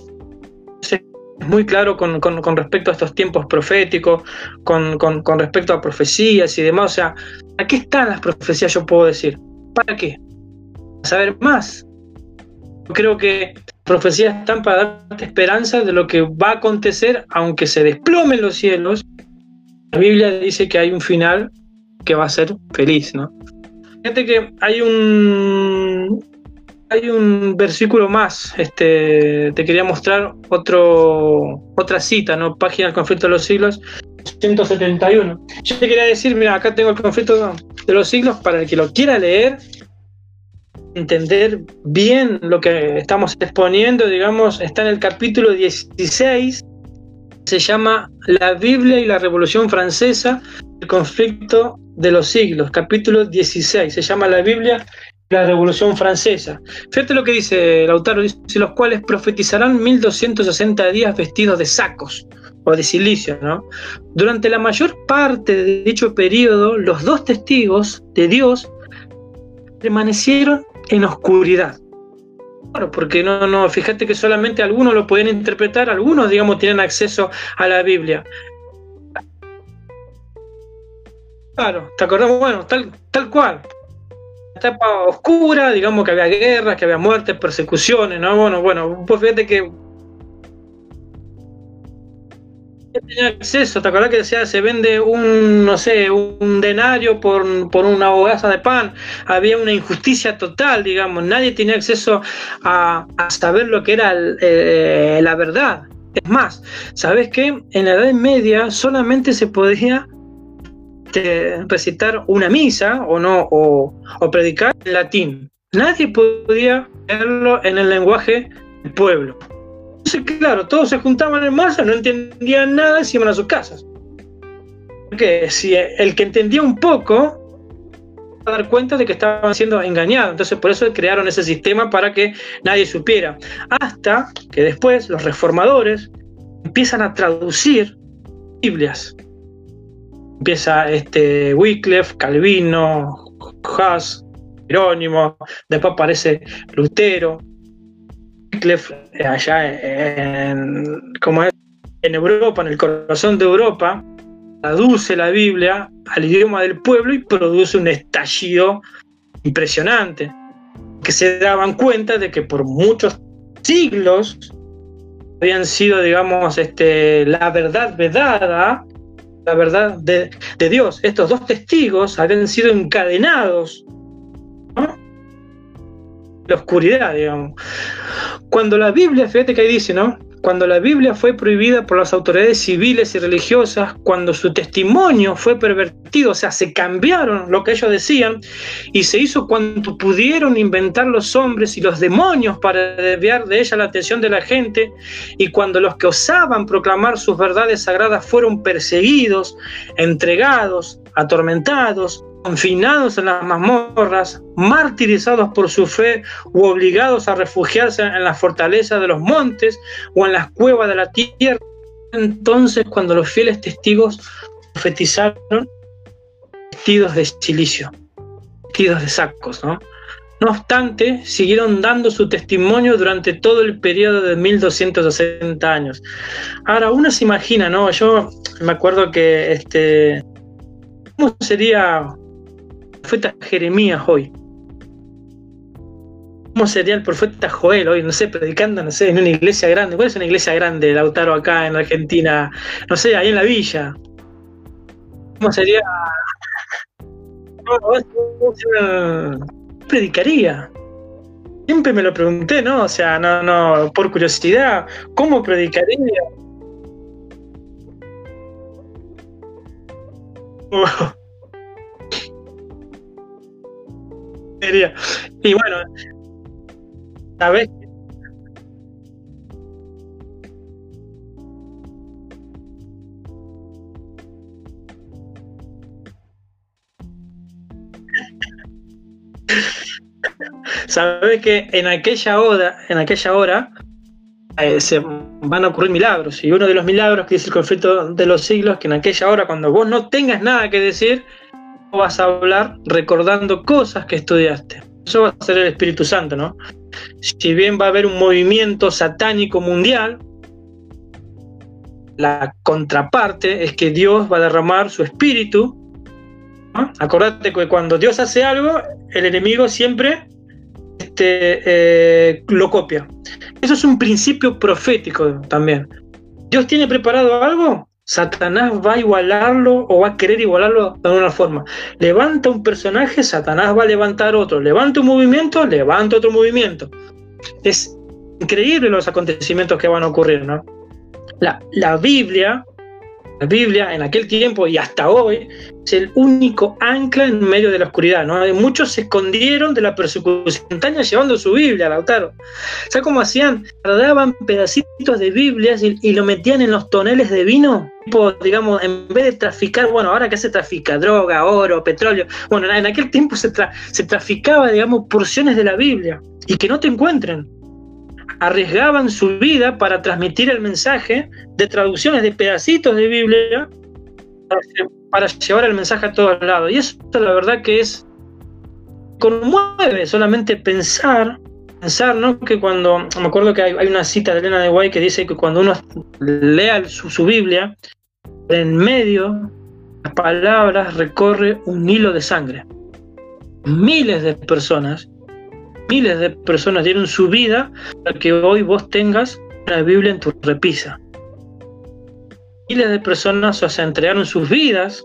Muy claro con, respecto a estos tiempos proféticos, con, respecto a profecías y demás. O sea, ¿a qué están las profecías? Yo puedo decir. ¿Para qué? Para saber más. Creo que profecías están para darte esperanza de lo que va a acontecer, aunque se desplomen los cielos. La Biblia dice que hay un final que va a ser feliz, ¿no? Fíjate que hay un, hay un versículo más, este, te quería mostrar otro, otra cita, ¿no? Página del conflicto de los siglos, 171. Yo te quería decir, mira, acá tengo el conflicto de los siglos para el que lo quiera leer, entender bien lo que estamos exponiendo, digamos, está en el capítulo 16, se llama La Biblia y la Revolución Francesa, el conflicto de los siglos, capítulo 16, se llama La Biblia la Revolución Francesa. Fíjate lo que dice Lautaro, dice, los cuales profetizarán 1260 días vestidos de sacos o de silicio, ¿no? Durante la mayor parte de dicho periodo, los dos testigos de Dios permanecieron en oscuridad. Claro, porque no, no, fíjate que solamente algunos lo pueden interpretar, algunos, digamos, tienen acceso a la Biblia. Claro, ¿te acordamos? Bueno, tal, tal cual etapa oscura, digamos que había guerras, que había muertes, persecuciones, ¿no? Bueno, bueno, pues fíjate que tenía acceso, ¿te acuerdas que decía se vende un, no sé, un denario por, una hogaza de pan? Había una injusticia total, digamos, nadie tenía acceso a, saber lo que era eh, la verdad. Es más, ¿sabes qué? En la Edad Media solamente se podía este, recitar una misa o no o, predicar en latín. Nadie podía leerlo en el lenguaje del pueblo. Entonces, claro, todos se juntaban en masa, no entendían nada y se iban a sus casas. Porque si el que entendía un poco a dar cuenta de que estaban siendo engañados. Entonces, por eso crearon ese sistema para que nadie supiera. Hasta que después los reformadores empiezan a traducir Biblias empieza este Wycliffe, Calvino, Haas, Jerónimo, después aparece Lutero, Wycliffe eh, allá en, como en Europa, en el corazón de Europa, traduce la Biblia al idioma del pueblo y produce un estallido impresionante, que se daban cuenta de que por muchos siglos habían sido, digamos, este, la verdad vedada la verdad de, Dios. Estos dos testigos habían sido encadenados la oscuridad, digamos. Cuando la Biblia, fíjate ahí dice, ¿no? Cuando la Biblia fue prohibida por las autoridades civiles y religiosas, cuando su testimonio fue pervertido, o sea, se cambiaron lo que ellos decían y se hizo cuanto pudieron inventar los hombres y los demonios para desviar de ella la atención de la gente, y cuando los que osaban proclamar sus verdades sagradas fueron perseguidos, entregados, atormentados, confinados en las mazmorras, martirizados por su fe u obligados a refugiarse en las fortalezas de los montes o en las cuevas de la tierra. Entonces, cuando los fieles testigos profetizaron vestidos de silicio, vestidos de sacos, ¿no? No obstante, siguieron dando su testimonio durante todo el periodo de 1260 años. Ahora, uno se imagina, ¿no? Yo me acuerdo que este. ¿Cómo sería profeta Jeremías hoy? ¿Cómo sería el profeta Joel hoy? No sé, predicando, no sé, en una iglesia grande. ¿Cuál es una iglesia grande, Lautaro, acá en Argentina? No sé, ahí en la villa. ¿Cómo sería? predicaría? Siempre me lo pregunté, ¿no? O sea, no, no, por curiosidad, ¿cómo predicaría? Y bueno, ¿sabes? Sabes que en aquella hora, en aquella hora eh, se van a ocurrir milagros. Y uno de los milagros que dice el conflicto de los siglos, que en aquella hora, cuando vos no tengas nada que decir, vas a hablar recordando cosas que estudiaste. Eso va a ser el Espíritu Santo, ¿no? Si bien va a haber un movimiento satánico mundial, la contraparte es que Dios va a derramar su espíritu. Acordate que cuando Dios hace algo, el enemigo siempre este, eh, lo copia. Eso es un principio profético también. Dios tiene preparado algo, Satanás va a igualarlo o va a querer igualarlo de alguna forma. Levanta un personaje, Satanás va a levantar otro. Levanta un movimiento, levanta otro movimiento. Es increíble los acontecimientos que van a ocurrir, ¿no? La, la Biblia la Biblia en aquel tiempo y hasta hoy es el único ancla en medio de la oscuridad. ¿no? Muchos se escondieron de la persecución llevando su Biblia, Lautaro. ¿Sabes cómo hacían? Guardaban pedacitos de Biblias y, lo metían en los toneles de vino. Tipo, digamos, en vez de traficar, bueno, ahora que se trafica droga, oro, petróleo. Bueno, en aquel tiempo se, se traficaba, digamos, porciones de la Biblia y que no te encuentren arriesgaban su vida para transmitir el mensaje de traducciones de pedacitos de Biblia para, llevar el mensaje a todos lados. Y eso la verdad que es conmueve solamente pensar, pensar, ¿no? Que cuando, me acuerdo que hay, una cita de Elena de Guay que dice que cuando uno lea su, su Biblia, en medio las palabras recorre un hilo de sangre. Miles de personas miles de personas dieron su vida para que hoy vos tengas una Biblia en tu repisa. Miles de personas o sea, entregaron sus vidas,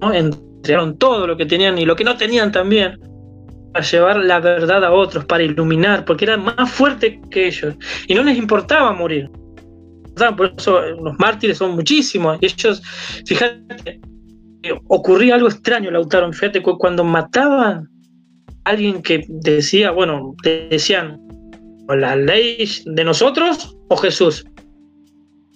¿no? entregaron todo lo que tenían y lo que no tenían también, para llevar la verdad a otros, para iluminar, porque eran más fuertes que ellos y no les importaba morir. Por eso los mártires son muchísimos. Y ellos, fíjate, ocurría algo extraño, Lautaro. Fíjate, cuando mataban alguien que decía, bueno, decían, o la ley de nosotros o Jesús.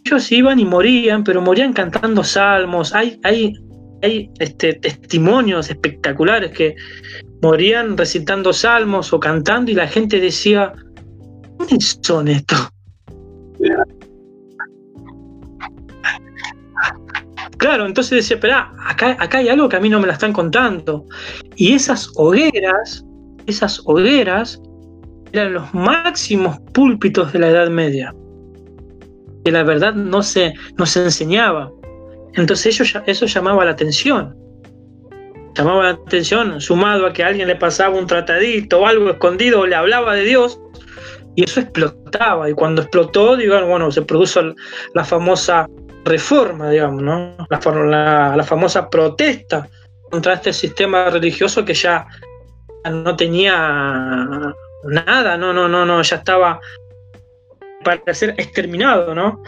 Ellos iban y morían, pero morían cantando salmos. Hay, hay, hay este, testimonios espectaculares que morían recitando salmos o cantando y la gente decía, ¿quiénes son estos? Claro, entonces decía, espera, acá, acá hay algo que a mí no me la están contando. Y esas hogueras, esas hogueras eran los máximos púlpitos de la Edad Media. Que la verdad no se, no se enseñaba. Entonces eso, eso llamaba la atención. Llamaba la atención, sumado a que alguien le pasaba un tratadito o algo escondido o le hablaba de Dios, y eso explotaba. Y cuando explotó, digo, bueno, se produjo la famosa reforma, digamos, ¿no? La, la, famosa protesta contra este sistema religioso que ya no tenía nada, no, no, no, no, ya estaba para ser exterminado, ¿no?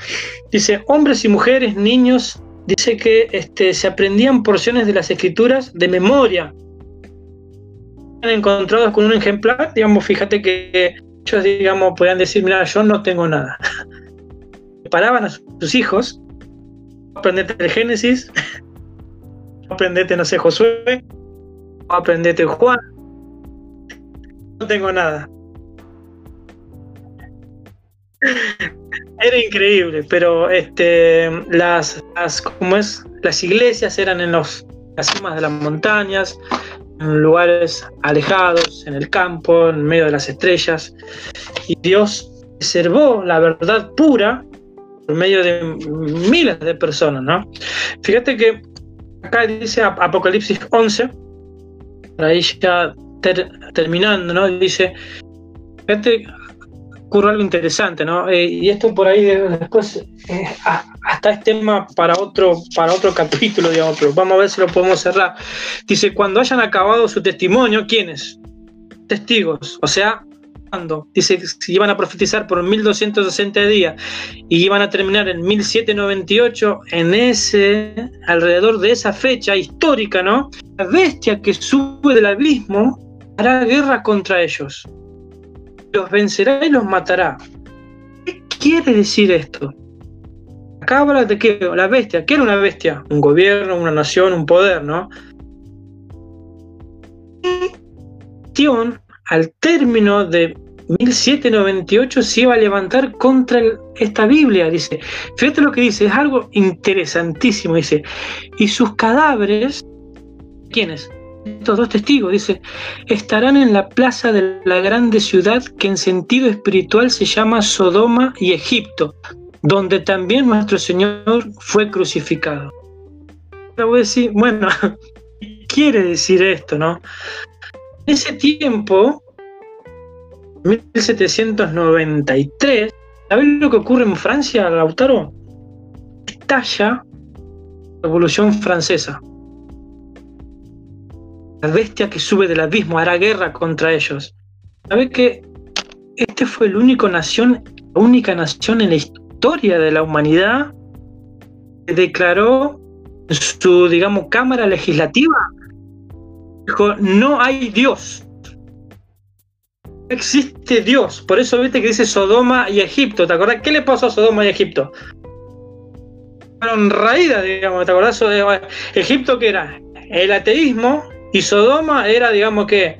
Dice, hombres y mujeres, niños, dice que este, se aprendían porciones de las escrituras de memoria. Encontrados con un ejemplar, digamos, fíjate que ellos, digamos, podían decir, mira, yo no tengo nada. Paraban a sus hijos aprendete el Génesis, aprendete, no sé, Josué, aprendete Juan. No tengo nada. Era increíble, pero este, las, las, es? las iglesias eran en los, las cimas de las montañas, en lugares alejados, en el campo, en medio de las estrellas. Y Dios preservó la verdad pura por medio de miles de personas, ¿no? Fíjate que acá dice Apocalipsis 11, ahí ya terminando, ¿no? Dice, fíjate, ocurre algo interesante, ¿no? Eh, y esto por ahí después, eh, hasta es tema para otro, para otro capítulo, digamos, pero vamos a ver si lo podemos cerrar. Dice, cuando hayan acabado su testimonio, ¿quiénes? Testigos, o sea, dice que iban a profetizar por 1260 días y iban a terminar en 1798, en ese, alrededor de esa fecha histórica, ¿no? La bestia que sube del abismo hará guerra contra ellos los vencerá y los matará. ¿Qué quiere decir esto? Acá habla de que la bestia, ¿qué era una bestia? Un gobierno, una nación, un poder, ¿no? al término de 1798 se iba a levantar contra esta Biblia, dice. Fíjate lo que dice, es algo interesantísimo, dice. Y sus cadáveres, ¿quiénes? estos dos testigos, dice, estarán en la plaza de la grande ciudad que en sentido espiritual se llama Sodoma y Egipto, donde también nuestro Señor fue crucificado. Ahora voy a decir, bueno, ¿qué quiere decir esto, no? En ese tiempo, 1793, ¿sabes lo que ocurre en Francia, Lautaro? Estalla la Revolución Francesa la bestia que sube del abismo hará guerra contra ellos. ¿Sabe que este fue el único nación, la única nación en la historia de la humanidad que declaró su, digamos, cámara legislativa? Dijo, no hay Dios. Existe Dios. Por eso viste que dice Sodoma y Egipto. ¿Te acordás? ¿Qué le pasó a Sodoma y Egipto? Fueron raídas, digamos, ¿te acordás? Egipto que era el ateísmo, y Sodoma era, digamos que,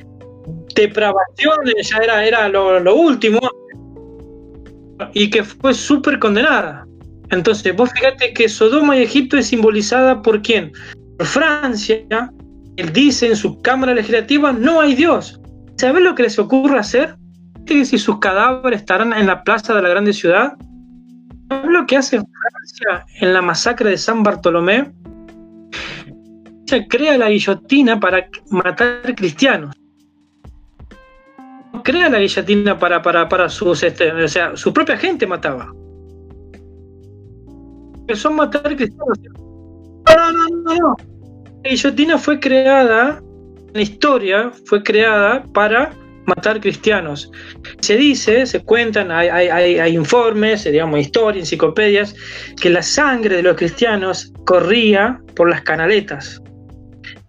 depravación, ya era, era lo, último, y que fue súper condenada. Entonces, vos fíjate que Sodoma y Egipto es simbolizada por quién? Por Francia. Él dice en su Cámara Legislativa, no hay Dios. ¿Sabes lo que les ocurre hacer? Que si sus cadáveres estarán en la plaza de la grande ciudad. ¿Sabes lo que hace Francia en la masacre de San Bartolomé? crea la guillotina para matar cristianos. Crea la guillotina para, para, para sus, este, o sea, su propia gente mataba. Que son matar cristianos. No, no, no, no. La guillotina fue creada, en la historia, fue creada para matar cristianos. Se dice, se cuentan, hay, informes, digamos, historias, enciclopedias, que la sangre de los cristianos corría por las canaletas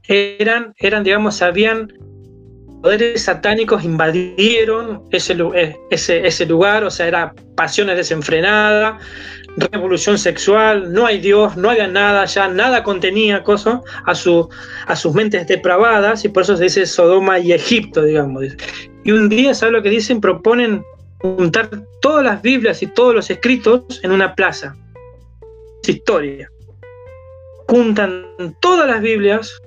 eran, eran digamos, habían poderes satánicos invadieron ese, eh, ese lugar, o sea, era pasiones desenfrenadas, revolución sexual, no hay Dios, no había nada, ya nada contenía cosas a, su, a sus mentes depravadas, y por eso se dice Sodoma y Egipto, digamos. Y un día, ¿sabes lo que dicen? Proponen juntar todas las Biblias y todos los escritos en una plaza. Es historia. Juntan todas las Biblias,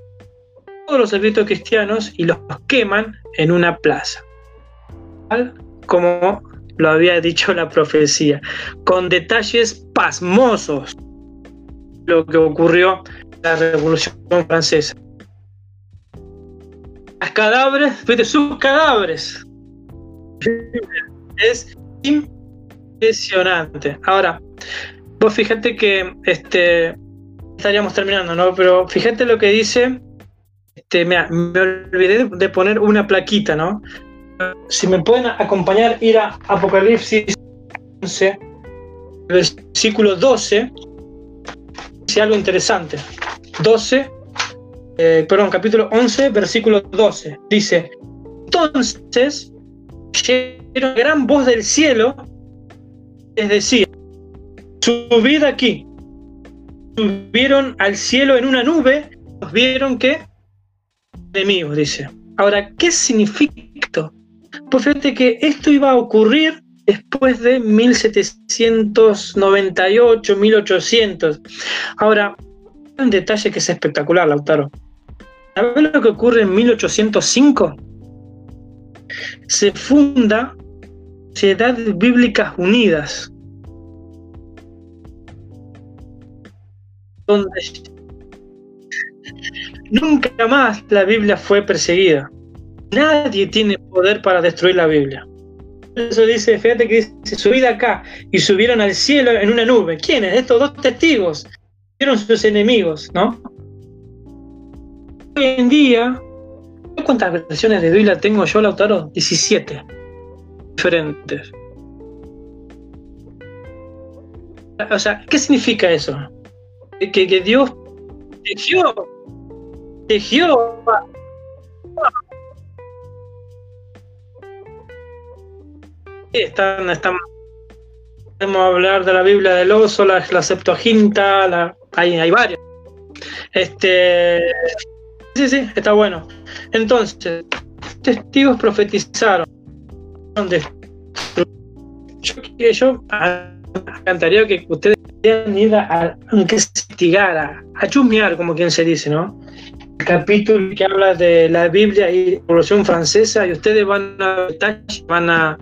los escritos cristianos y los queman en una plaza. Como lo había dicho la profecía, con detalles pasmosos lo que ocurrió en la Revolución Francesa. Las cadáveres, fíjate, sus cadáveres. Es impresionante. Ahora, vos fíjate que este estaríamos terminando, ¿no? Pero fíjate lo que dice este, me olvidé de poner una plaquita, ¿no? Si me pueden acompañar, ir a Apocalipsis 11, versículo 12, dice algo interesante. 12, eh, perdón, capítulo 11, versículo 12. Dice, entonces, una gran voz del cielo, es decir, subid aquí, subieron al cielo en una nube, vieron que enemigos, dice. Ahora, ¿qué significa? Pues fíjate que esto iba a ocurrir después de 1798, 1800. Ahora, un detalle que es espectacular, Lautaro. ¿Sabes lo que ocurre en 1805? Se funda Sociedades Bíblicas Unidas, donde nunca más la Biblia fue perseguida. Nadie tiene poder para destruir la Biblia. Eso dice, fíjate que dice, subí acá y subieron al cielo en una nube. ¿Quiénes? Estos dos testigos. Fueron sus enemigos, ¿no? Hoy en día, ¿cuántas versiones de Biblia tengo yo, Lautaro? 17. Diferentes. O sea, ¿qué significa eso? Que, que Dios tejió, tejió están, están, podemos hablar de la Biblia del oso, la, la Septuaginta, la, hay, hay varias. Este, sí, sí, está bueno. Entonces, testigos profetizaron. Yo, yo encantaría que ustedes ir a, investigar, a, a chusmear, como quien se dice, ¿no? Capítulo que habla de la Biblia y la Revolución Francesa y ustedes van a van a,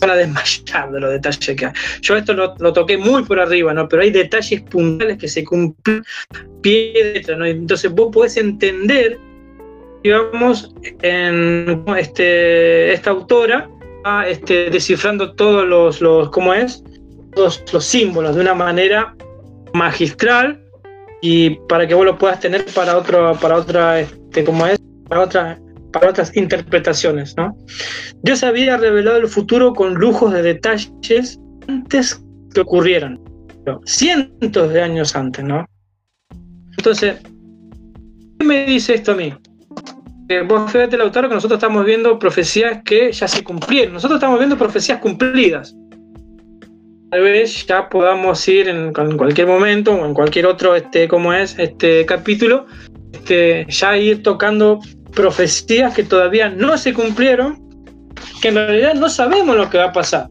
van a desmayar de los detalles que hay. Yo esto lo, toqué muy por arriba, ¿no? Pero hay detalles puntuales que se cumplen pie de ¿no? Entonces vos podés entender, digamos, en este, esta autora, este, descifrando todos los, los, ¿cómo es? Todos los símbolos de una manera magistral y para que vos lo puedas tener para otro, para otra, este, como es, para otra, para otras interpretaciones, ¿no? Dios había revelado el futuro con lujos de detalles antes que ocurrieran, cientos de años antes, ¿no? Entonces, ¿qué me dice esto a mí? Eh, vos fíjate, autor que nosotros estamos viendo profecías que ya se cumplieron. Nosotros estamos viendo profecías cumplidas tal vez ya podamos ir en, cualquier momento o en cualquier otro, este, como es, este capítulo, este, ya ir tocando profecías que todavía no se cumplieron, que en realidad no sabemos lo que va a pasar.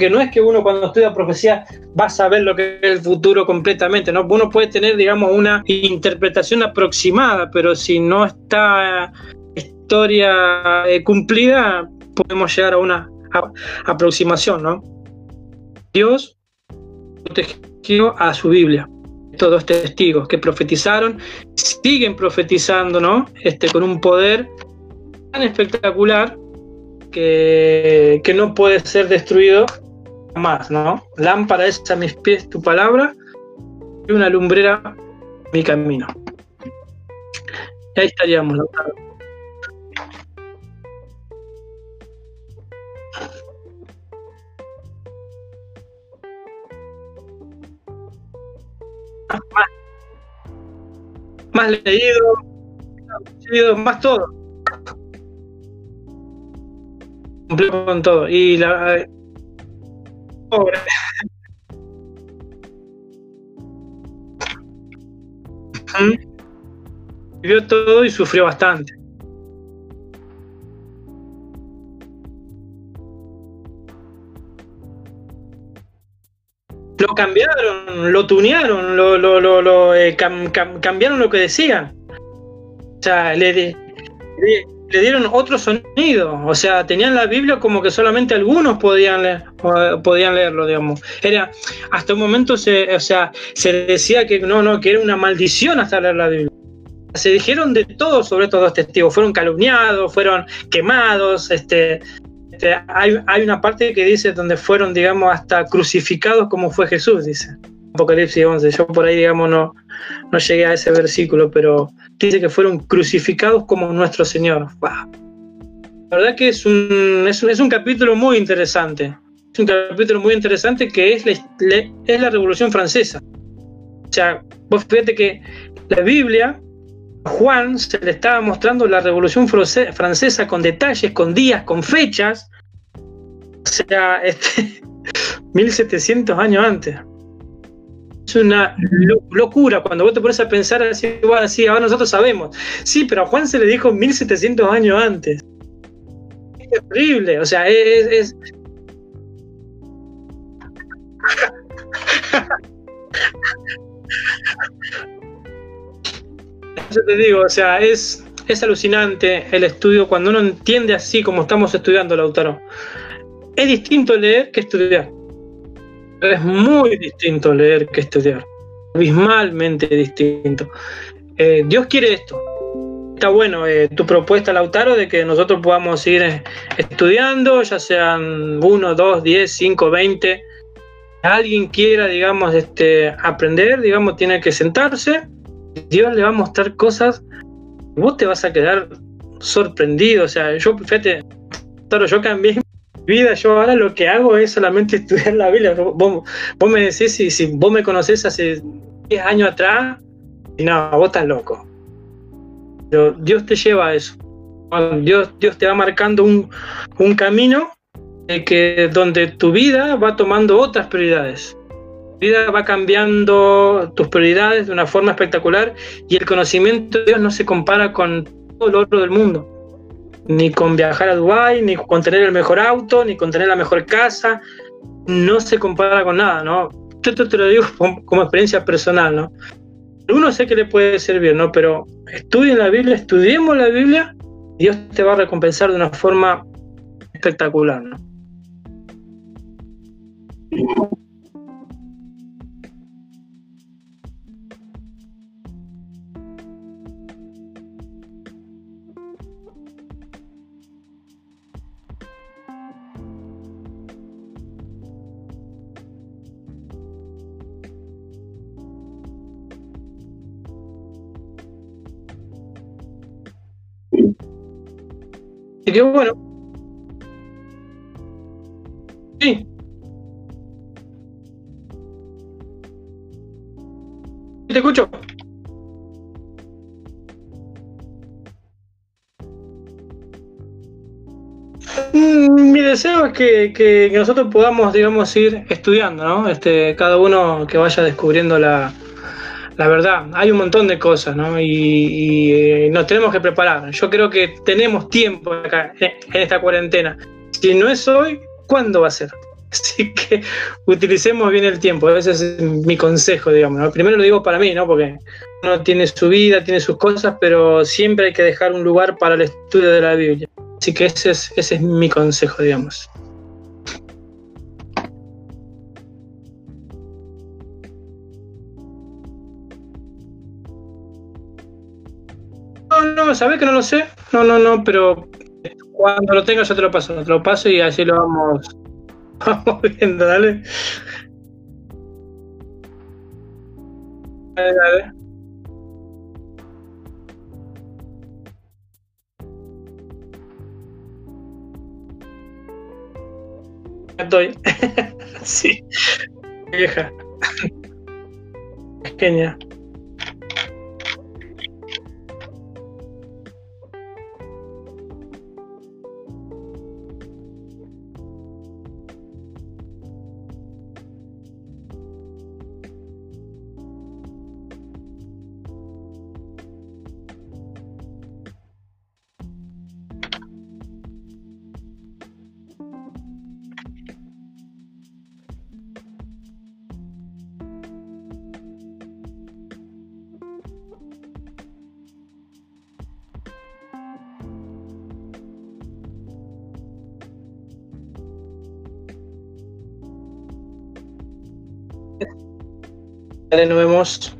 Que no es que uno cuando estudia profecía va a saber lo que es el futuro completamente, ¿no? Uno puede tener, digamos, una interpretación aproximada, pero si no está historia eh, cumplida, podemos llegar a una aproximación, ¿no? Dios protegió a su Biblia. Estos testigos que profetizaron, siguen profetizando, ¿no? Este, con un poder tan espectacular que, que no puede ser destruido jamás, ¿no? Lámpara es a mis pies tu palabra y una lumbrera mi camino. Y ahí estaríamos, más, leído, más todo. Completo con todo. Y la. Pobre. Vivió todo y sufrió bastante. Lo cambiaron, lo tunearon, lo, lo, lo, eh, cambiaron lo que decían. O sea, le, le, dieron otro sonido. O sea, tenían la Biblia como que solamente algunos podían, leer, podían leerlo, digamos. Era, hasta un momento se, o sea, se decía que no, no, que era una maldición hasta leer la Biblia. Se dijeron de todo sobre estos dos testigos. Fueron calumniados, fueron quemados, este, este, hay, una parte que dice donde fueron, digamos, hasta crucificados como fue Jesús, dice. Apocalipsis 11. Yo por ahí, digamos, no, no llegué a ese versículo, pero dice que fueron crucificados como nuestro Señor. La verdad que es un, es un, capítulo muy interesante. Es un capítulo muy interesante que es la, es la Revolución Francesa. O sea, vos fíjate que la Biblia Juan se le estaba mostrando la Revolución Francesa con detalles, con días, con fechas. O sea, este, 1700 años antes. es una locura cuando vos te pones a pensar así, ahora nosotros sabemos. Sí, pero a Juan se le dijo 1700 años antes. Es terrible, o sea, es... es... Yo te digo, o sea, es, es alucinante el estudio cuando uno entiende así como estamos estudiando, Lautaro. Es distinto leer que estudiar. Es muy distinto leer que estudiar. Abismalmente distinto. Eh, Dios quiere esto. Está bueno eh, tu propuesta, Lautaro, de que nosotros podamos ir eh, estudiando, ya sean uno, dos, diez, cinco, veinte. Alguien quiera, digamos, este, aprender, digamos, tiene que sentarse. Dios le va a mostrar cosas. Vos te vas a quedar sorprendido. O sea, yo, fíjate, yo cambié vida, yo ahora lo que hago es solamente estudiar la Biblia. Vos, me decís, si, si vos me conocés hace 10 años atrás, y no, vos estás loco. Pero Dios te lleva a eso. Dios, Dios te va marcando un, un camino que, donde tu vida va tomando otras prioridades. Vida va cambiando tus prioridades de una forma espectacular y el conocimiento de Dios no se compara con todo lo otro del mundo ni con viajar a Dubái, ni con tener el mejor auto, ni con tener la mejor casa. No se compara con nada, ¿no? Te lo digo como, experiencia personal, ¿no? Uno sé que le puede servir, ¿no? Pero estudien la Biblia, estudiemos la Biblia, Dios te va a recompensar de una forma espectacular, ¿no? Y que bueno. Sí. Te escucho. Mm, mi deseo es que, que, nosotros podamos, digamos, ir estudiando, ¿no? Este, cada uno que vaya descubriendo la, la verdad, hay un montón de cosas, ¿no? Y, eh, nos tenemos que preparar. Yo creo que tenemos tiempo acá en esta cuarentena. Si no es hoy, ¿cuándo va a ser? Así que utilicemos bien el tiempo. Ese es mi consejo, digamos. Primero lo digo para mí, ¿no? Porque uno tiene su vida, tiene sus cosas, pero siempre hay que dejar un lugar para el estudio de la Biblia. Así que ese es, ese es mi consejo, digamos. No, sabes que no lo sé. No, no, no, pero cuando lo tenga yo te lo paso, te lo paso y así lo vamos, vamos viendo, dale. Dale, dale. Estoy. sí. Vieja. Genial. Nos vemos.